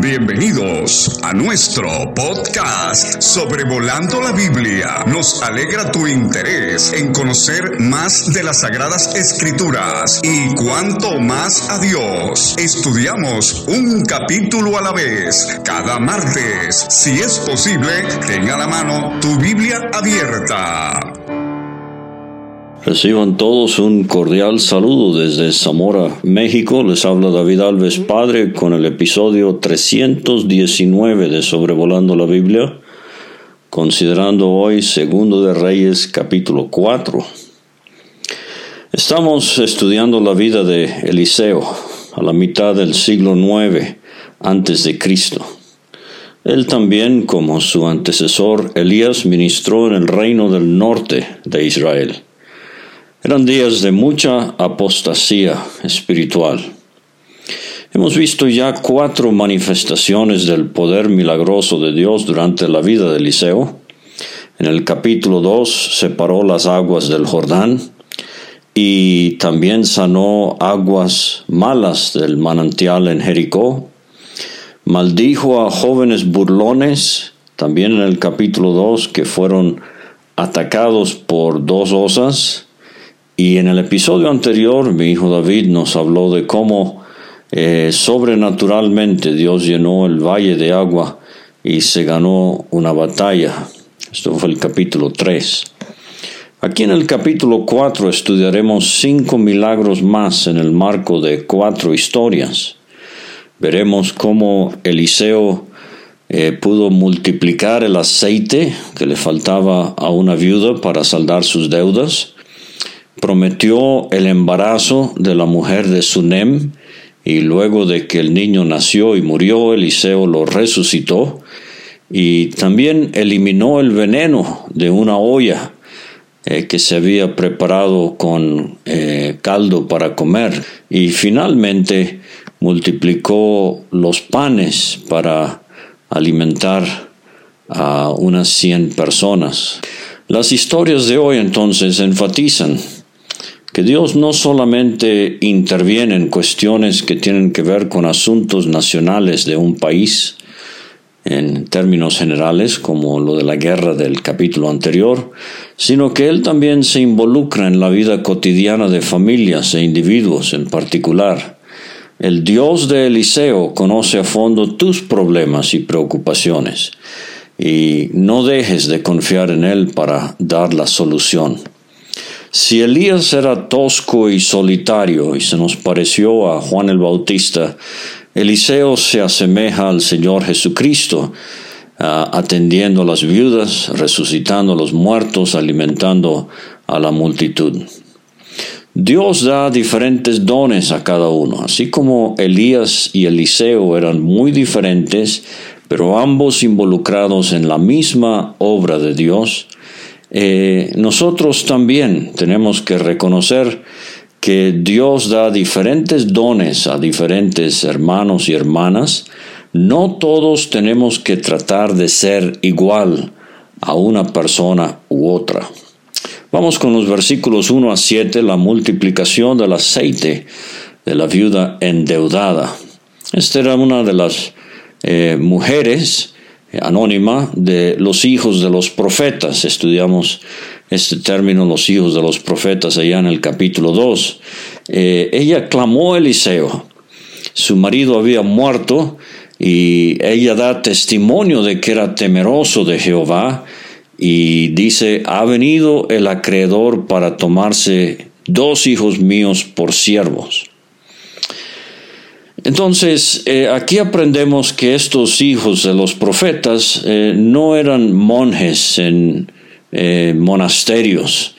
Bienvenidos a nuestro podcast Sobrevolando la Biblia. Nos alegra tu interés en conocer más de las Sagradas Escrituras y cuanto más a Dios. Estudiamos un capítulo a la vez cada martes. Si es posible, tenga a la mano tu Biblia abierta. Reciban todos un cordial saludo desde Zamora, México. Les habla David Alves Padre con el episodio 319 de Sobrevolando la Biblia, considerando hoy Segundo de Reyes capítulo 4. Estamos estudiando la vida de Eliseo a la mitad del siglo IX antes de Cristo. Él también, como su antecesor Elías, ministró en el reino del norte de Israel. Eran días de mucha apostasía espiritual. Hemos visto ya cuatro manifestaciones del poder milagroso de Dios durante la vida de Eliseo. En el capítulo 2 separó las aguas del Jordán y también sanó aguas malas del manantial en Jericó. Maldijo a jóvenes burlones, también en el capítulo 2, que fueron atacados por dos osas y en el episodio anterior, mi hijo David nos habló de cómo eh, sobrenaturalmente Dios llenó el valle de agua y se ganó una batalla. Esto fue el capítulo 3. Aquí en el capítulo 4 estudiaremos cinco milagros más en el marco de cuatro historias. Veremos cómo Eliseo eh, pudo multiplicar el aceite que le faltaba a una viuda para saldar sus deudas prometió el embarazo de la mujer de Sunem, y luego de que el niño nació y murió, Eliseo lo resucitó, y también eliminó el veneno de una olla eh, que se había preparado con eh, caldo para comer, y finalmente multiplicó los panes para alimentar a unas 100 personas. Las historias de hoy entonces enfatizan que Dios no solamente interviene en cuestiones que tienen que ver con asuntos nacionales de un país, en términos generales, como lo de la guerra del capítulo anterior, sino que Él también se involucra en la vida cotidiana de familias e individuos en particular. El Dios de Eliseo conoce a fondo tus problemas y preocupaciones, y no dejes de confiar en Él para dar la solución. Si Elías era tosco y solitario y se nos pareció a Juan el Bautista, Eliseo se asemeja al Señor Jesucristo, ah, atendiendo a las viudas, resucitando a los muertos, alimentando a la multitud. Dios da diferentes dones a cada uno, así como Elías y Eliseo eran muy diferentes, pero ambos involucrados en la misma obra de Dios, eh, nosotros también tenemos que reconocer que Dios da diferentes dones a diferentes hermanos y hermanas. No todos tenemos que tratar de ser igual a una persona u otra. Vamos con los versículos 1 a 7, la multiplicación del aceite de la viuda endeudada. Esta era una de las eh, mujeres anónima de los hijos de los profetas. Estudiamos este término, los hijos de los profetas, allá en el capítulo 2. Eh, ella clamó a Eliseo. Su marido había muerto y ella da testimonio de que era temeroso de Jehová y dice, ha venido el acreedor para tomarse dos hijos míos por siervos. Entonces, eh, aquí aprendemos que estos hijos de los profetas eh, no eran monjes en eh, monasterios,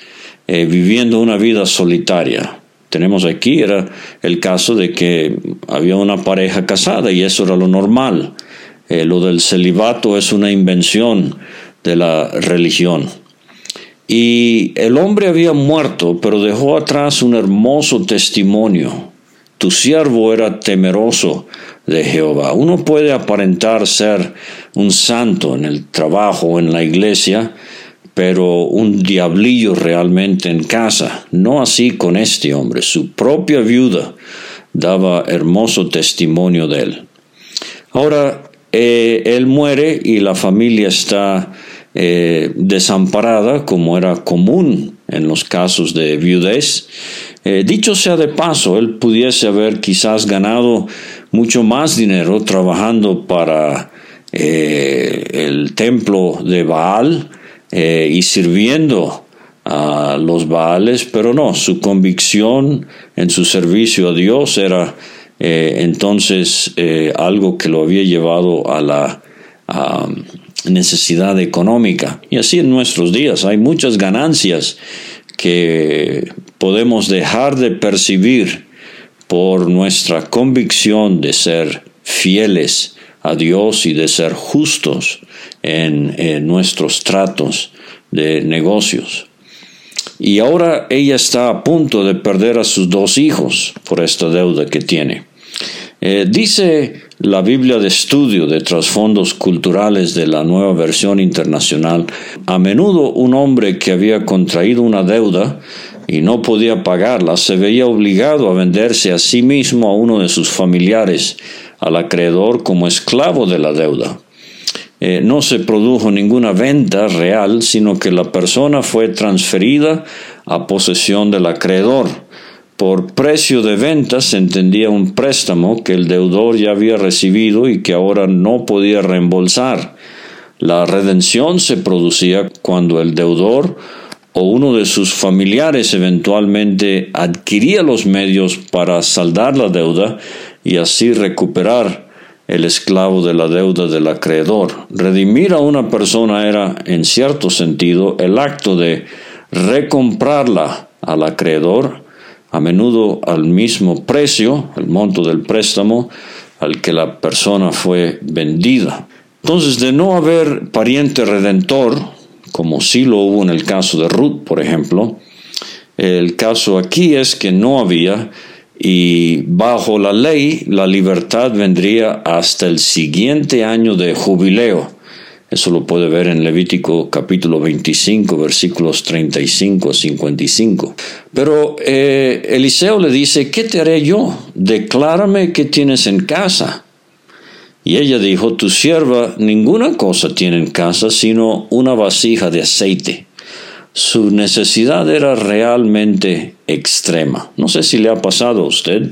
viviendo una vida solitaria. Tenemos aquí, era el caso de que había una pareja casada y eso era lo normal. lo del celibato es una invención de la religión. Y el hombre había muerto, pero dejó atrás un hermoso testimonio tu siervo era temeroso de Jehová. Uno puede aparentar ser un santo en el trabajo o en la iglesia, pero un diablillo realmente en casa. No así con este hombre. Su propia viuda daba hermoso testimonio de él. Ahora, eh, él muere y la familia está eh, desamparada, como era común en los casos de viudez. Eh, dicho sea de paso, él pudiese haber quizás ganado mucho más dinero trabajando para el templo de Baal y sirviendo a los Baales, pero no, su convicción en su servicio a Dios era eh, entonces eh, algo que lo había llevado a la necesidad económica. Y así en nuestros días hay muchas ganancias que podemos dejar de percibir por nuestra convicción de ser fieles a Dios y de ser justos en nuestros tratos de negocios. Y ahora ella está a punto de perder a sus dos hijos por esta deuda que tiene. Eh, dice la Biblia de estudio de trasfondos culturales de la nueva versión internacional, a menudo un hombre que había contraído una deuda y no podía pagarla se veía obligado a venderse a sí mismo a uno de sus familiares, al acreedor como esclavo de la deuda. Eh, no se produjo ninguna venta real, sino que la persona fue transferida a posesión del acreedor. Por precio de venta se entendía un préstamo que el deudor ya había recibido y que ahora no podía reembolsar. La redención se producía cuando el deudor o uno de sus familiares eventualmente adquiría los medios para saldar la deuda y así recuperar el esclavo de la deuda del acreedor. Redimir a una persona era, en cierto sentido, el acto de recomprarla al acreedor, a menudo al mismo precio, el monto del préstamo, al que la persona fue vendida. Entonces, de no haber pariente redentor, como sí lo hubo en el caso de Ruth, por ejemplo, el caso aquí es que no había y bajo la ley la libertad vendría hasta el siguiente año de jubileo. Eso lo puede ver en Levítico capítulo 25, versículos 35 a 55. Pero eh, Eliseo le dice, ¿qué te haré yo? Declárame qué tienes en casa. Y ella dijo, tu sierva ninguna cosa tiene en casa sino una vasija de aceite su necesidad era realmente extrema. No sé si le ha pasado a usted,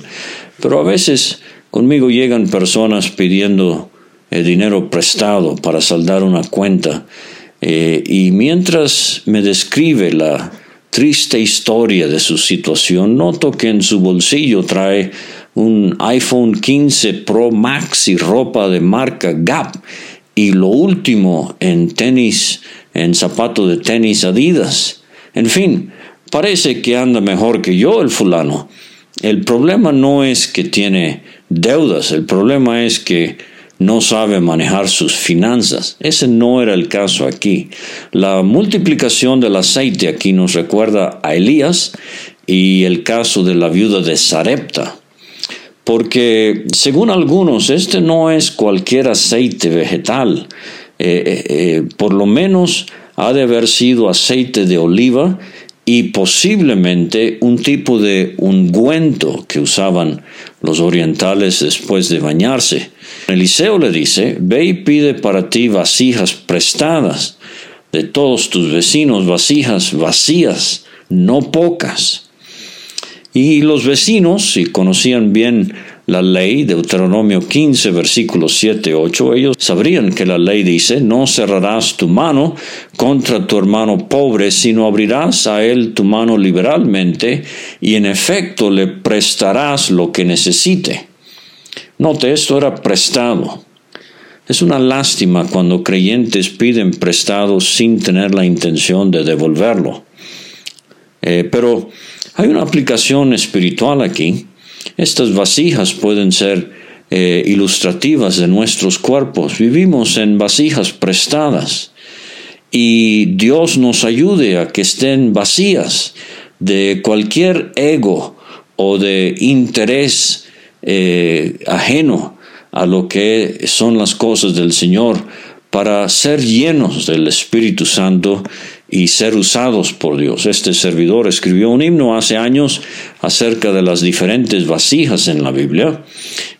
pero a veces conmigo llegan personas pidiendo eh, dinero prestado para saldar una cuenta eh, y mientras me describe la triste historia de su situación, noto que en su bolsillo trae un iPhone 15 Pro Max y ropa de marca Gap y lo último en tenis en zapato de tenis Adidas. En fin, parece que anda mejor que yo el fulano. El problema no es que tiene deudas, el problema es que no sabe manejar sus finanzas. Ese no era el caso aquí. La multiplicación del aceite aquí nos recuerda a Elías y el caso de la viuda de Sarepta. Porque según algunos, este no es cualquier aceite vegetal. Eh, eh, eh, por lo menos ha de haber sido aceite de oliva y posiblemente un tipo de ungüento que usaban los orientales después de bañarse. Eliseo le dice, ve y pide para ti vasijas prestadas de todos tus vecinos, vasijas vacías, no pocas. Y los vecinos, si conocían bien la ley, Deuteronomio 15, versículos 7, 8, ellos sabrían que la ley dice, no cerrarás tu mano contra tu hermano pobre, sino abrirás a él tu mano liberalmente y en efecto le prestarás lo que necesite. Note, esto era prestado. Es una lástima cuando creyentes piden prestado sin tener la intención de devolverlo. Eh, pero hay una aplicación espiritual aquí. Estas vasijas pueden ser eh, ilustrativas de nuestros cuerpos. Vivimos en vasijas prestadas y Dios nos ayude a que estén vacías de cualquier ego o de interés eh, ajeno a lo que son las cosas del Señor para ser llenos del Espíritu Santo y ser usados por Dios. Este servidor escribió un himno hace años acerca de las diferentes vasijas en la Biblia.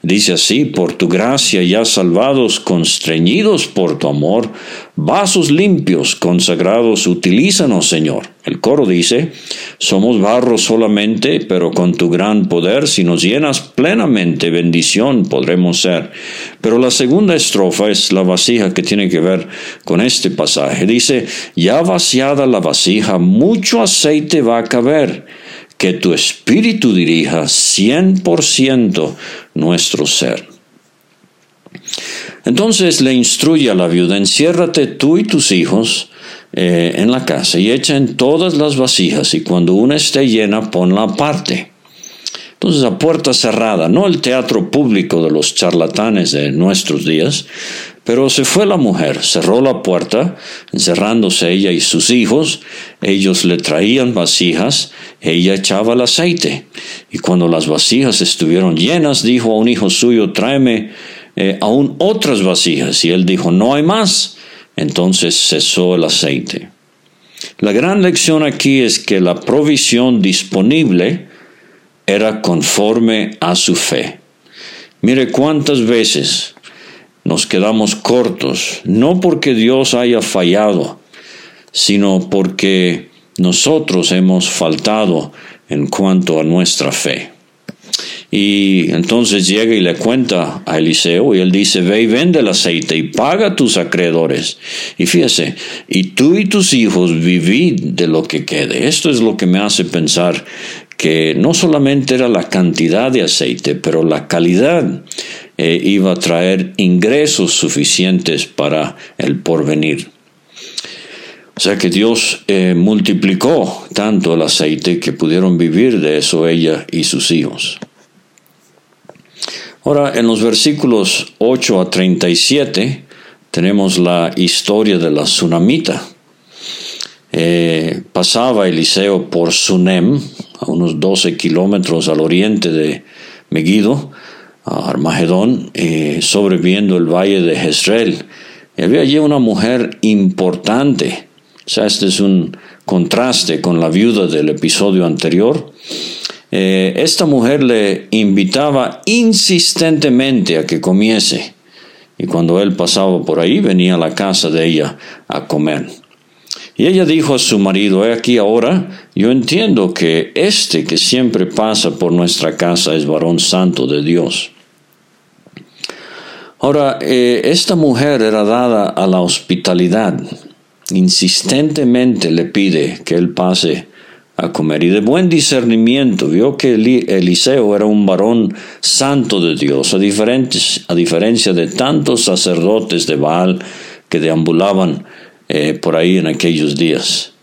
Dice así, por tu gracia ya salvados, constreñidos por tu amor, vasos limpios, consagrados, utilízanos, Señor. El coro dice, somos barro solamente, pero con tu gran poder, si nos llenas plenamente, bendición podremos ser. Pero la segunda estrofa es la vasija que tiene que ver con este pasaje. Dice, ya vaciada la vasija, mucho aceite va a caber que tu espíritu dirija cien por ciento nuestro ser. Entonces le instruye a la viuda, enciérrate tú y tus hijos eh, en la casa y echa en todas las vasijas y cuando una esté llena ponla aparte. Entonces a puerta cerrada, no el teatro público de los charlatanes de nuestros días, pero se fue la mujer, cerró la puerta, encerrándose ella y sus hijos, ellos le traían vasijas, ella echaba el aceite, y cuando las vasijas estuvieron llenas, dijo a un hijo suyo, tráeme eh, aún otras vasijas, y él dijo, no hay más, entonces cesó el aceite. La gran lección aquí es que la provisión disponible era conforme a su fe. Mire cuántas veces nos quedamos cortos, no porque Dios haya fallado, sino porque nosotros hemos faltado en cuanto a nuestra fe. Y entonces llega y le cuenta a Eliseo y él dice, ve y vende el aceite y paga a tus acreedores. Y fíjese, y tú y tus hijos vivid de lo que quede. Esto es lo que me hace pensar que no solamente era la cantidad de aceite, pero la calidad eh, iba a traer ingresos suficientes para el porvenir. O sea que Dios eh, multiplicó tanto el aceite que pudieron vivir de eso ella y sus hijos. Ahora, en los versículos 8 a 37 tenemos la historia de la tsunamita. Eh, pasaba Eliseo por Sunem, a unos 12 kilómetros al oriente de Megiddo, Armagedón, eh, sobreviendo el valle de Jezreel. Y había allí una mujer importante. O sea, este es un contraste con la viuda del episodio anterior. Eh, esta mujer le invitaba insistentemente a que comiese. Y cuando él pasaba por ahí, venía a la casa de ella a comer. Y ella dijo a su marido, he aquí ahora, yo entiendo que este que siempre pasa por nuestra casa es varón santo de Dios. Ahora, eh, esta mujer era dada a la hospitalidad. Insistentemente le pide que él pase a comer. Y de buen discernimiento vio que Eliseo era un varón santo de Dios, a, a diferencia de tantos sacerdotes de Baal que deambulaban eh, por ahí en aquellos días.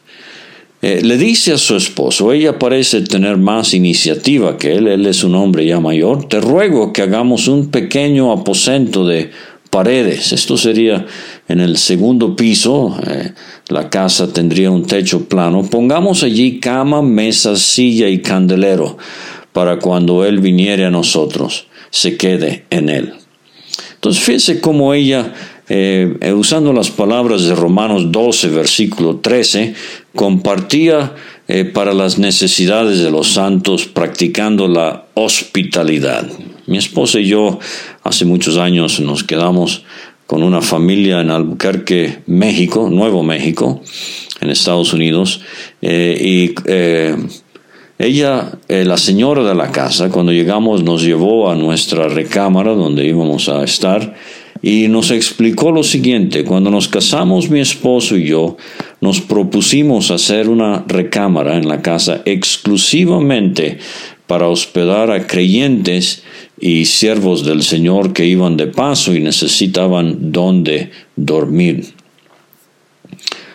Eh, le dice a su esposo, ella parece tener más iniciativa que él, él es un hombre ya mayor, te ruego que hagamos un pequeño aposento de paredes. Esto sería en el segundo piso, eh, la casa tendría un techo plano. Pongamos allí cama, mesa, silla y candelero para cuando él viniere a nosotros, se quede en él. Entonces fíjese cómo ella eh, eh, usando las palabras de Romanos 12, versículo 13, compartía para las necesidades de los santos practicando la hospitalidad. Mi esposa y yo hace muchos años nos quedamos con una familia en Albuquerque, México, Nuevo México, en Estados Unidos, y ella, la señora de la casa, cuando llegamos nos llevó a nuestra recámara donde íbamos a estar, y nos explicó lo siguiente, cuando nos casamos mi esposo y yo, nos propusimos hacer una recámara en la casa exclusivamente para hospedar a creyentes y siervos del Señor que iban de paso y necesitaban donde dormir.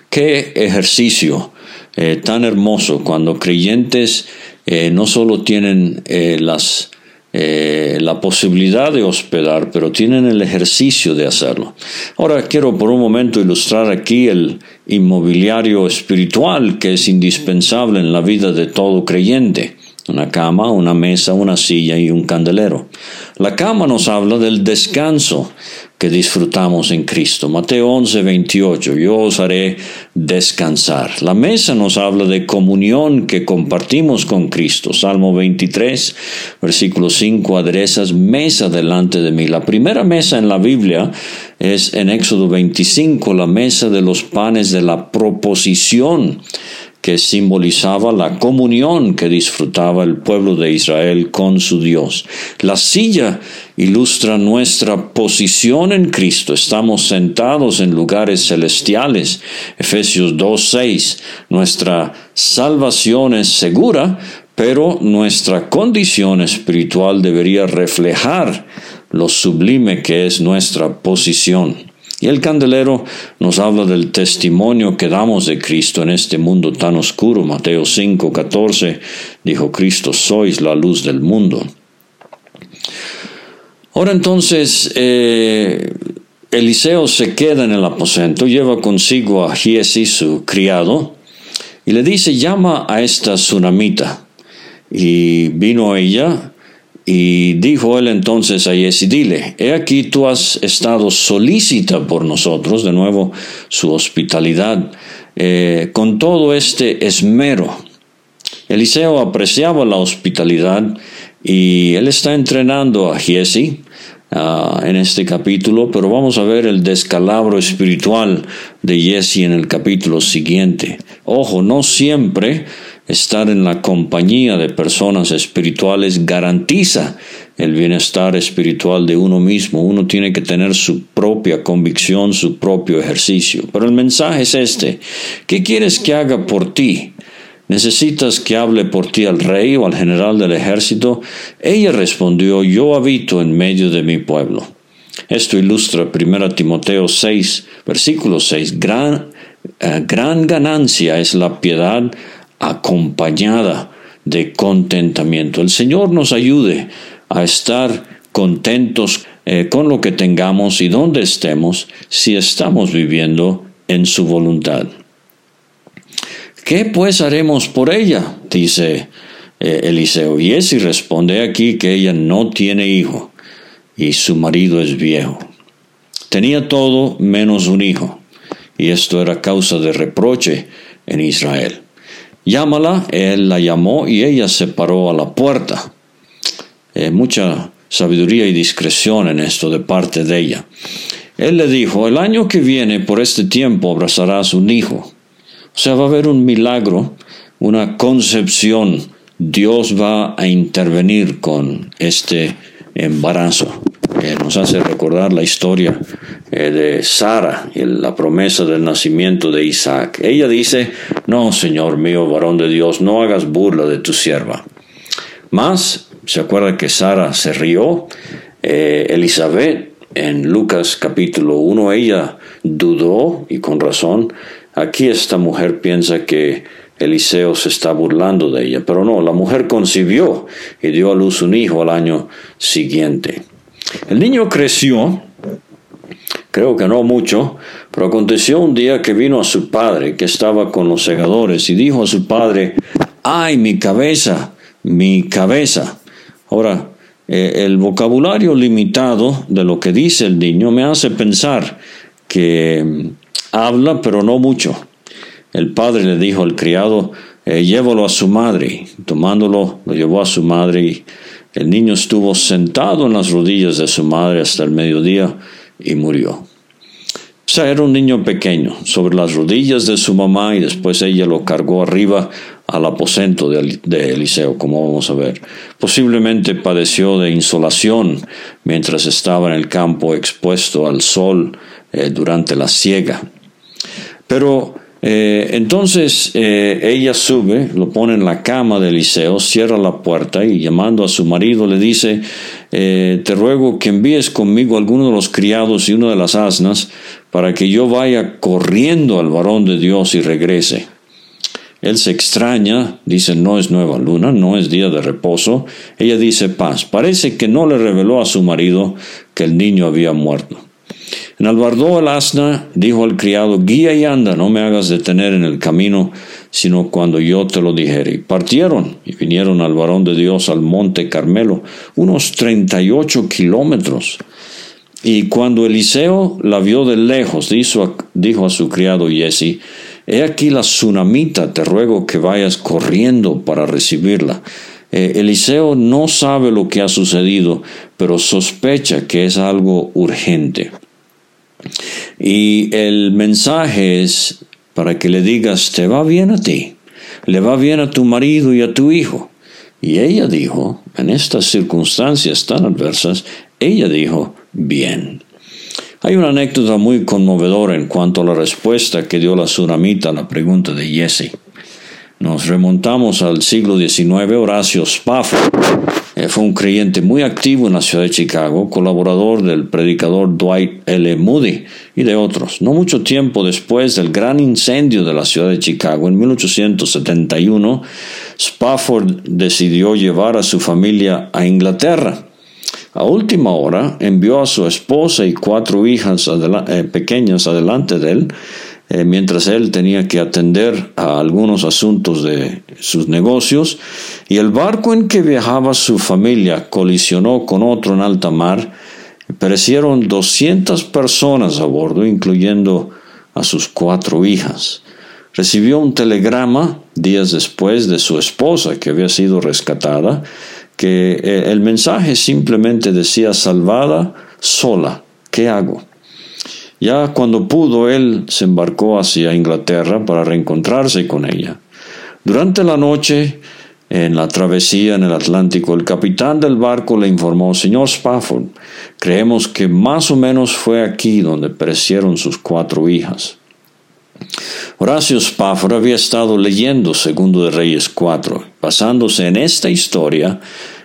Qué ejercicio eh, tan hermoso cuando creyentes eh, no solo tienen eh, las la posibilidad de hospedar, pero tienen el ejercicio de hacerlo. Ahora quiero por un momento ilustrar aquí el inmobiliario espiritual que es indispensable en la vida de todo creyente. Una cama, una mesa, una silla y un candelero. La cama nos habla del descanso que disfrutamos en Cristo. Mateo 11, 28, yo os haré descansar. La mesa nos habla de comunión que compartimos con Cristo. Salmo 23, versículo 5, aderezas mesa delante de mí. La primera mesa en la Biblia es en Éxodo 25, la mesa de los panes de la proposición que simbolizaba la comunión que disfrutaba el pueblo de Israel con su Dios. La silla ilustra nuestra posición en Cristo. Estamos sentados en lugares celestiales. Efesios 2.6. Nuestra salvación es segura, pero nuestra condición espiritual debería reflejar lo sublime que es nuestra posición. Y el candelero nos habla del testimonio que damos de Cristo en este mundo tan oscuro. Mateo 5, 14 dijo Cristo, sois la luz del mundo. Ahora entonces, eh, Eliseo se queda en el aposento, lleva consigo a Giesi, su criado, y le dice, llama a esta tsunamita. Y vino ella y dijo él entonces a Yesi, dile, he aquí tú has estado solícita por nosotros, de nuevo su hospitalidad, eh, con todo este esmero. Eliseo apreciaba la hospitalidad y él está entrenando a Giesi ah, en este capítulo, pero vamos a ver el descalabro espiritual de Giesi en el capítulo siguiente. Ojo, no siempre Estar en la compañía de personas espirituales garantiza el bienestar espiritual de uno mismo. Uno tiene que tener su propia convicción, su propio ejercicio. Pero el mensaje es este. ¿Qué quieres que haga por ti? ¿Necesitas que hable por ti al rey o al general del ejército? Ella respondió, yo habito en medio de mi pueblo. Esto ilustra 1 Timoteo 6, versículo 6. Gran, eh, gran ganancia es la piedad acompañada de contentamiento. El Señor nos ayude a estar contentos eh, con lo que tengamos y donde estemos si estamos viviendo en su voluntad. ¿Qué pues haremos por ella? dice eh, Eliseo. Y ese responde aquí que ella no tiene hijo y su marido es viejo. Tenía todo menos un hijo, y esto era causa de reproche en Israel. Llámala, él la llamó y ella se paró a la puerta. Eh, mucha sabiduría y discreción en esto de parte de ella. Él le dijo, el año que viene por este tiempo abrazarás un hijo. O sea, va a haber un milagro, una concepción. Dios va a intervenir con este embarazo nos hace recordar la historia eh, de Sara y la promesa del nacimiento de Isaac. Ella dice, no, Señor mío, varón de Dios, no hagas burla de tu sierva. Más, se acuerda que Sara se rió, eh, Elizabeth en Lucas capítulo 1, ella dudó y con razón. Aquí esta mujer piensa que Eliseo se está burlando de ella, pero no, la mujer concibió y dio a luz un hijo al año siguiente. El niño creció, creo que no mucho, pero aconteció un día que vino a su padre, que estaba con los segadores, y dijo a su padre, ay, mi cabeza, mi cabeza. Ahora, eh, el vocabulario limitado de lo que dice el niño me hace pensar que mm, habla, pero no mucho. El padre le dijo al criado, eh, llévalo a su madre. Tomándolo, lo llevó a su madre y el niño estuvo sentado en las rodillas de su madre hasta el mediodía y murió. O sea, era un niño pequeño, sobre las rodillas de su mamá y después ella lo cargó arriba al aposento de, Eliseo, como vamos a ver. Posiblemente padeció de insolación mientras estaba en el campo expuesto al sol eh, durante la siega. Pero eh, entonces eh, ella sube, lo pone en la cama de Eliseo, cierra la puerta y llamando a su marido le dice, eh, te ruego que envíes conmigo alguno de los criados y una de las asnas para que yo vaya corriendo al varón de Dios y regrese. Él se extraña, dice, no es nueva luna, no es día de reposo. Ella dice, paz. Parece que no le reveló a su marido que el niño había muerto. En Albardó el asna dijo al criado, guía y anda, no me hagas detener en el camino, sino cuando yo te lo dijere. Y partieron y vinieron al varón de Dios al monte Carmelo, unos treinta y ocho kilómetros. Y cuando Eliseo la vio de lejos, dijo, dijo a su criado Jesse, He aquí la tsunamita, te ruego que vayas corriendo para recibirla. Eh, Eliseo no sabe lo que ha sucedido, pero sospecha que es algo urgente. Y el mensaje es para que le digas, te va bien a ti, le va bien a tu marido y a tu hijo. Y ella dijo, en estas circunstancias tan adversas, ella dijo, bien. Hay una anécdota muy conmovedora en cuanto a la respuesta que dio la tsunamita a la pregunta de Jesse. Nos remontamos al siglo XIX. Horacio Spafford fue un creyente muy activo en la ciudad de Chicago, colaborador del predicador Dwight L. Moody y de otros. No mucho tiempo después del gran incendio de la ciudad de Chicago en 1871, Spafford decidió llevar a su familia a Inglaterra. A última hora envió a su esposa y cuatro hijas eh, pequeñas adelante de él eh, mientras él tenía que atender a algunos asuntos de sus negocios, y el barco en que viajaba su familia colisionó con otro en alta mar, perecieron 200 personas a bordo, incluyendo a sus cuatro hijas. Recibió un telegrama días después de su esposa, que había sido rescatada, que eh, el mensaje simplemente decía salvada sola, ¿qué hago? Ya cuando pudo, él se embarcó hacia Inglaterra para reencontrarse con ella. Durante la noche, en la travesía en el Atlántico, el capitán del barco le informó, Señor Spafford, creemos que más o menos fue aquí donde perecieron sus cuatro hijas. Horacio Spafford había estado leyendo Segundo de Reyes 4. Basándose en esta historia,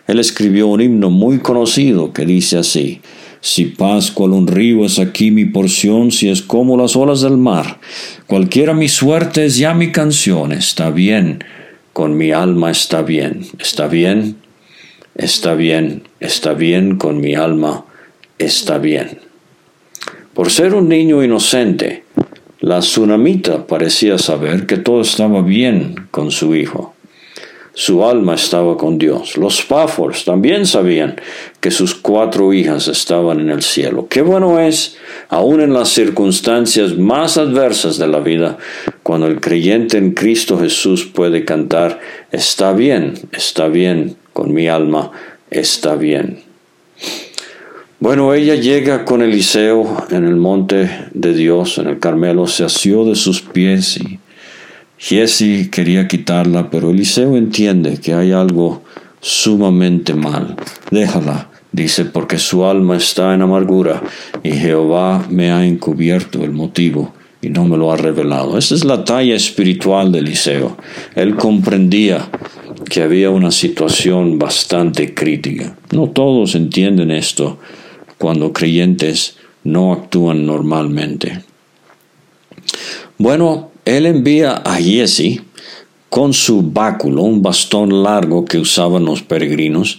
él escribió un himno muy conocido que dice así, si paz cual un río es aquí mi porción, si es como las olas del mar, cualquiera mi suerte es ya mi canción, está bien, con mi alma está bien, está bien, está bien, está bien, con mi alma está bien. Por ser un niño inocente, la tsunamita parecía saber que todo estaba bien con su hijo. Su alma estaba con Dios. Los Spaffords también sabían que sus cuatro hijas estaban en el cielo. Qué bueno es, aun en las circunstancias más adversas de la vida, cuando el creyente en Cristo Jesús puede cantar, está bien, está bien, con mi alma está bien. Bueno, ella llega con Eliseo en el monte de Dios, en el Carmelo, se asió de sus pies y Jesse quería quitarla, pero Eliseo entiende que hay algo sumamente mal. Déjala, dice, porque su alma está en amargura y Jehová me ha encubierto el motivo y no me lo ha revelado. Esa es la talla espiritual de Eliseo. Él comprendía que había una situación bastante crítica. No todos entienden esto cuando creyentes no actúan normalmente. Bueno, él envía a Jesse con su báculo, un bastón largo que usaban los peregrinos,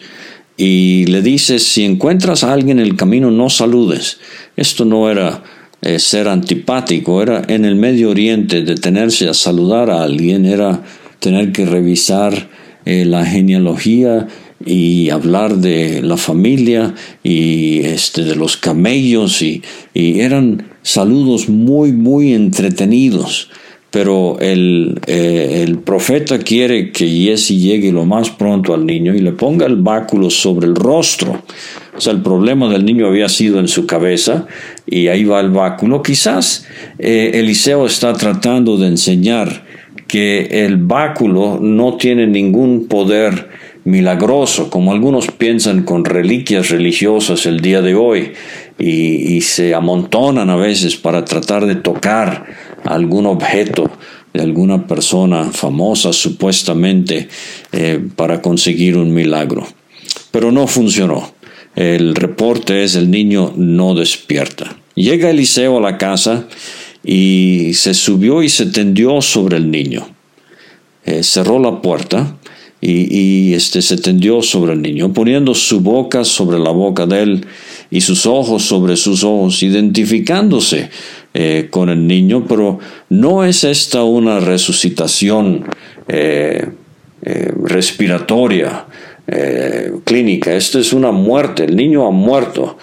y le dice, si encuentras a alguien en el camino, no saludes. Esto no era eh, ser antipático, era en el Medio Oriente detenerse a saludar a alguien, era tener que revisar eh, la genealogía y hablar de la familia y este, de los camellos y, y eran saludos muy, muy entretenidos pero el, eh, el, profeta quiere que Jesse llegue lo más pronto al niño y le ponga el báculo sobre el rostro. O sea, el problema del niño había sido en su cabeza y ahí va el báculo. Quizás eh, Eliseo está tratando de enseñar que el báculo no tiene ningún poder milagroso, como algunos piensan con reliquias religiosas el día de hoy y, se amontonan a veces para tratar de tocar algún objeto de alguna persona famosa supuestamente eh, para conseguir un milagro. Pero no funcionó. El reporte es el niño no despierta. Llega Eliseo a la casa y se subió y se tendió sobre el niño. Eh, cerró la puerta y, este, se tendió sobre el niño, poniendo su boca sobre la boca de él y sus ojos sobre sus ojos, identificándose eh, con el niño, pero no es esta una resucitación eh, respiratoria, clínica, esto es una muerte, el niño ha muerto,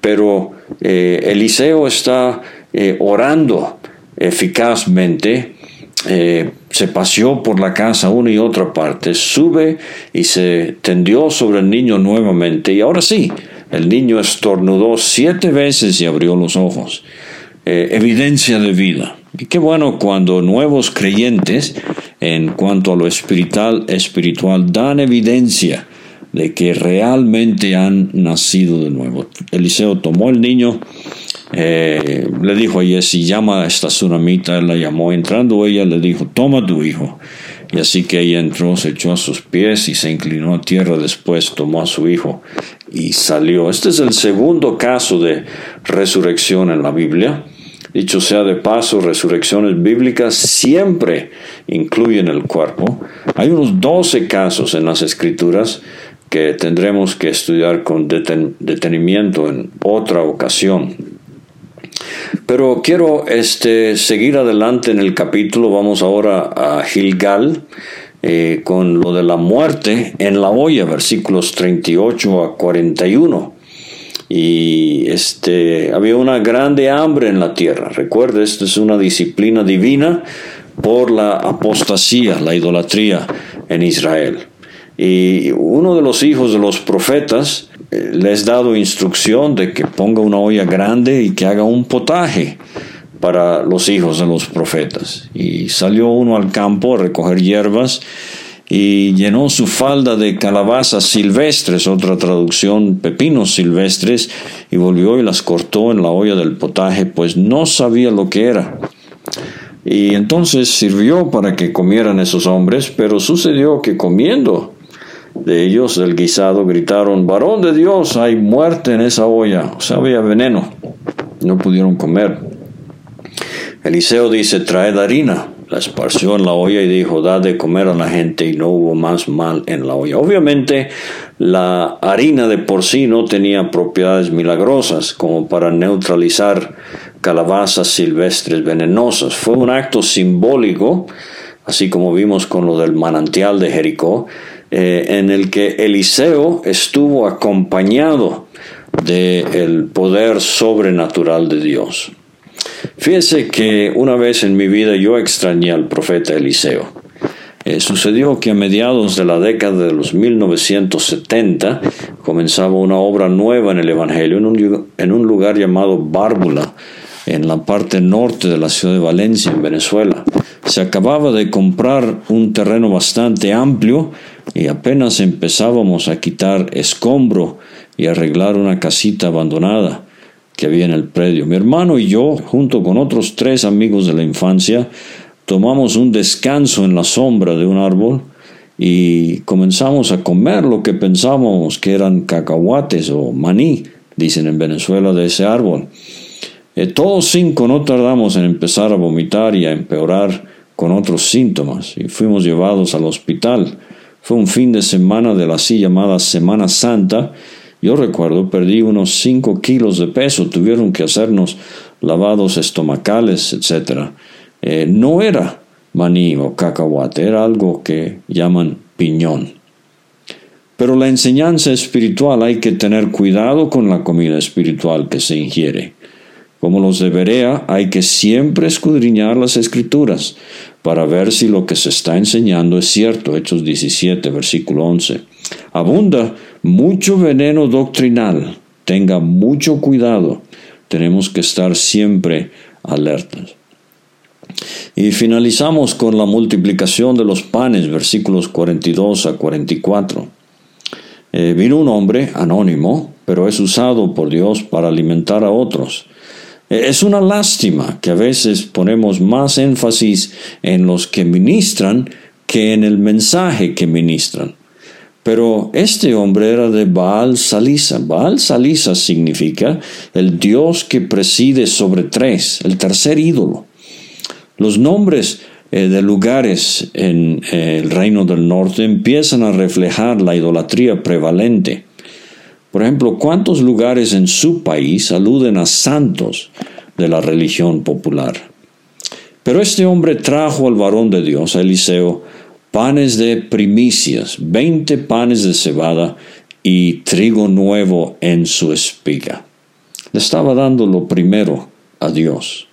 pero Eliseo está orando eficazmente eh, se paseó por la casa una y otra parte, sube y se tendió sobre el niño nuevamente y ahora sí, el niño estornudó siete veces y abrió los ojos. Eh, evidencia de vida. Y qué bueno cuando nuevos creyentes en cuanto a lo espiritual, espiritual dan evidencia de que realmente han nacido de nuevo. Eliseo tomó el niño, eh, le dijo a si llama a esta tsunamita, la llamó, entrando ella le dijo, toma tu hijo. Y así que ella entró, se echó a sus pies y se inclinó a tierra, después tomó a su hijo y salió. Este es el segundo caso de resurrección en la Biblia. Dicho sea de paso, resurrecciones bíblicas siempre incluyen el cuerpo. Hay unos 12 casos en las escrituras que tendremos que estudiar con detenimiento en otra ocasión. Pero quiero este, seguir adelante en el capítulo. Vamos ahora a Gilgal eh, con lo de la muerte en la olla, versículos 38 a 41. Y este, había una grande hambre en la tierra. Recuerda, esto es una disciplina divina por la apostasía, la idolatría en Israel. Y uno de los hijos de los profetas eh, les dado instrucción de que ponga una olla grande y que haga un potaje para los hijos de los profetas. Y salió uno al campo a recoger hierbas y llenó su falda de calabazas silvestres, otra traducción, pepinos silvestres, y volvió y las cortó en la olla del potaje, pues no sabía lo que era. Y entonces sirvió para que comieran esos hombres, pero sucedió que comiendo de ellos del guisado gritaron, varón de Dios, hay muerte en esa olla, o sea, había veneno, no pudieron comer. Eliseo dice, traed harina, la esparció en la olla y dijo, da de comer a la gente y no hubo más mal en la olla. Obviamente la harina de por sí no tenía propiedades milagrosas como para neutralizar calabazas silvestres venenosas. Fue un acto simbólico, así como vimos con lo del manantial de Jericó, eh, en el que Eliseo estuvo acompañado del poder sobrenatural de Dios. Fíjese que una vez en mi vida yo extrañé al profeta Eliseo. Eh, sucedió que a mediados de la década de los 1970 comenzaba una obra nueva en el Evangelio en un, en un lugar llamado Bárbula, en la parte norte de la ciudad de Valencia, en Venezuela. Se acababa de comprar un terreno bastante amplio y apenas empezábamos a quitar escombro y arreglar una casita abandonada que había en el predio. Mi hermano y yo, junto con otros tres amigos de la infancia, tomamos un descanso en la sombra de un árbol y comenzamos a comer lo que pensábamos que eran cacahuates o maní, dicen en Venezuela, de ese árbol. Eh, todos cinco no tardamos en empezar a vomitar y a empeorar con otros síntomas y fuimos llevados al hospital. Fue un fin de semana de la así llamada Semana Santa. Yo recuerdo, perdí unos 5 kilos de peso, tuvieron que hacernos lavados estomacales, etc. Eh, no era maní o cacahuate, era algo que llaman piñón. Pero la enseñanza espiritual hay que tener cuidado con la comida espiritual que se ingiere. Como los de Berea, hay que siempre escudriñar las escrituras para ver si lo que se está enseñando es cierto. Hechos 17, versículo 11. Abunda mucho veneno doctrinal. Tenga mucho cuidado. Tenemos que estar siempre alertas. Y finalizamos con la multiplicación de los panes, versículos 42 a 44. Eh, vino un hombre anónimo, pero es usado por Dios para alimentar a otros. Es una lástima que a veces ponemos más énfasis en los que ministran que en el mensaje que ministran. Pero este hombre era de Baal Salisa. Baal Salisa significa el Dios que preside sobre tres, el tercer ídolo. Los nombres eh, de lugares en eh, el reino del norte empiezan a reflejar la idolatría prevalente. Por ejemplo, ¿cuántos lugares en su país aluden a santos de la religión popular. Pero este hombre trajo al varón de Dios, a Eliseo, panes de primicias, veinte panes de cebada y trigo nuevo en su espiga. Le estaba dando lo primero a Dios.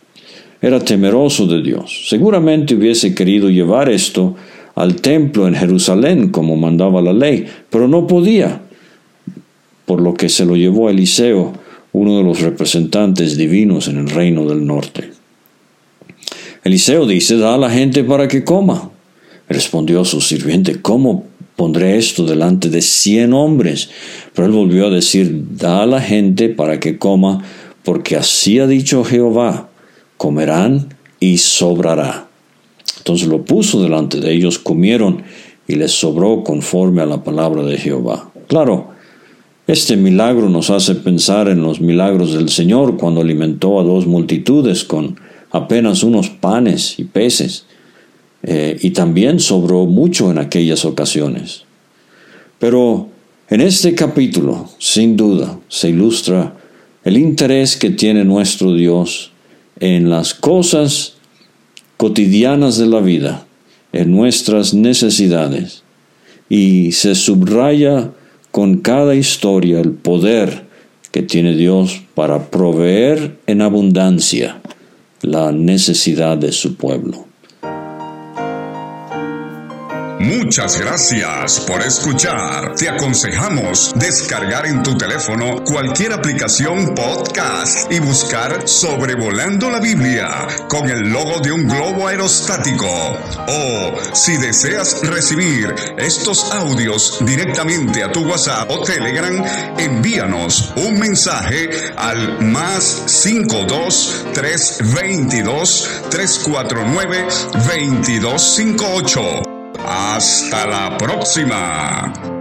Era temeroso de Dios. Seguramente hubiese querido llevar esto al templo en Jerusalén como mandaba la ley, pero no podía, por lo que se lo llevó a Eliseo, uno de los representantes divinos en el reino del norte. Eliseo dice, da a la gente para que coma. Respondió su sirviente, ¿cómo pondré esto delante de cien hombres? Pero él volvió a decir, da a la gente para que coma, porque así ha dicho Jehová, comerán y sobrará. Entonces lo puso delante de ellos, comieron y les sobró conforme a la palabra de Jehová. Claro, este milagro nos hace pensar en los milagros del Señor cuando alimentó a dos multitudes con apenas unos panes y peces, eh, y también sobró mucho en aquellas ocasiones. Pero en este capítulo, sin duda, se ilustra el interés que tiene nuestro Dios en las cosas cotidianas de la vida, en nuestras necesidades, y se subraya con cada historia el poder que tiene Dios para proveer en abundancia la necesidad de su pueblo. Muchas gracias por escuchar. Te aconsejamos descargar en tu teléfono cualquier aplicación podcast y buscar Sobrevolando la Biblia con el logo de un globo aerostático. O si deseas recibir estos audios directamente a tu WhatsApp o Telegram, envíanos un mensaje al más 52 322 349 2258. Hasta la próxima.